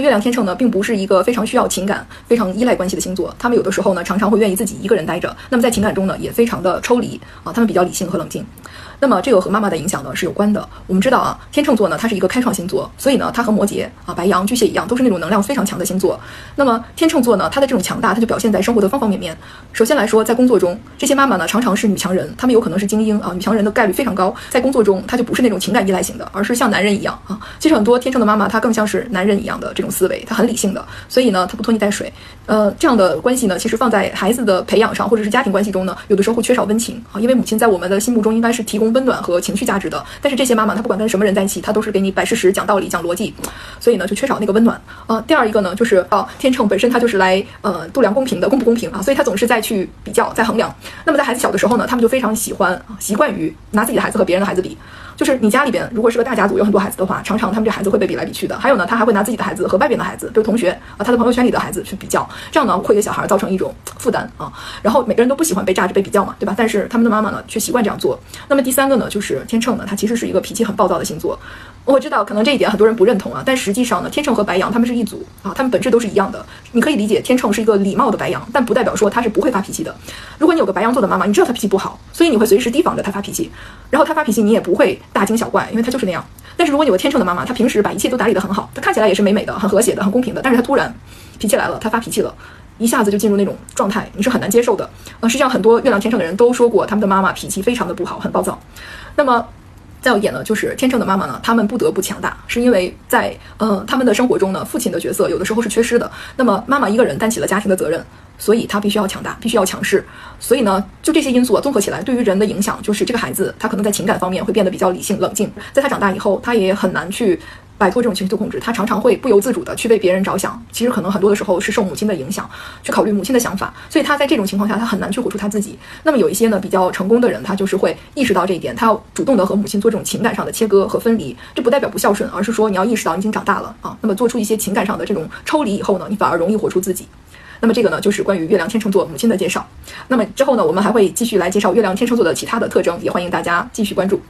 月亮天秤呢，并不是一个非常需要情感、非常依赖关系的星座。他们有的时候呢，常常会愿意自己一个人待着。那么在情感中呢，也非常的抽离啊，他们比较理性和冷静。那么这个和妈妈的影响呢是有关的。我们知道啊，天秤座呢，它是一个开创星座，所以呢，它和摩羯啊、白羊、巨蟹一样，都是那种能量非常强的星座。那么天秤座呢，它的这种强大，它就表现在生活的方方面面。首先来说，在工作中，这些妈妈呢，常常是女强人，她们有可能是精英啊，女强人的概率非常高。在工作中，她就不是那种情感依赖型的，而是像男人一样啊。其实很多天秤的妈妈，她更像是男人一样的这种思维，他很理性的，所以呢，他不拖泥带水。呃，这样的关系呢，其实放在孩子的培养上，或者是家庭关系中呢，有的时候会缺少温情啊，因为母亲在我们的心目中应该是提供温暖和情绪。价值的，但是这些妈妈她不管跟什么人在一起，她都是给你摆事实、讲道理、讲逻辑，所以呢就缺少那个温暖啊。第二一个呢就是啊，天秤本身它就是来呃度量公平的，公不公平啊，所以他总是在去比较、在衡量。那么在孩子小的时候呢，他们就非常喜欢啊，习惯于拿自己的孩子和别人的孩子比。就是你家里边如果是个大家族，有很多孩子的话，常常他们这孩子会被比来比去的。还有呢，他还会拿自己的孩子和外边的孩子，比如同学啊，他的朋友圈里的孩子去比较，这样呢会给小孩造成一种负担啊。然后每个人都不喜欢被炸着、被比较嘛，对吧？但是他们的妈妈呢却习惯这样做。那么第三个呢，就是天秤呢，它其实是一个脾气很暴躁的星座。我知道可能这一点很多人不认同啊，但实际上呢，天秤和白羊他们是一组啊，他们本质都是一样的。你可以理解天秤是一个礼貌的白羊，但不代表说他是不会发脾气的。如果你有个白羊座的妈妈，你知道他脾气不好，所以你会随时提防着他发脾气，然后他发脾气你也不会大惊小怪，因为他。就是那样，但是如果你有个天秤的妈妈，她平时把一切都打理得很好，她看起来也是美美的、很和谐的、很公平的，但是他突然脾气来了，他发脾气了，一下子就进入那种状态，你是很难接受的。呃，实际上很多月亮天秤的人都说过，他们的妈妈脾气非常的不好，很暴躁。那么再有一点呢，就是天秤的妈妈呢，他们不得不强大，是因为在呃他们的生活中呢，父亲的角色有的时候是缺失的，那么妈妈一个人担起了家庭的责任。所以他必须要强大，必须要强势。所以呢，就这些因素啊综合起来，对于人的影响就是这个孩子他可能在情感方面会变得比较理性冷静，在他长大以后，他也很难去摆脱这种情绪的控制，他常常会不由自主的去为别人着想。其实可能很多的时候是受母亲的影响，去考虑母亲的想法。所以他在这种情况下，他很难去活出他自己。那么有一些呢比较成功的人，他就是会意识到这一点，他要主动的和母亲做这种情感上的切割和分离。这不代表不孝顺，而是说你要意识到你已经长大了啊。那么做出一些情感上的这种抽离以后呢，你反而容易活出自己。那么这个呢，就是关于月亮天秤座母亲的介绍。那么之后呢，我们还会继续来介绍月亮天秤座的其他的特征，也欢迎大家继续关注。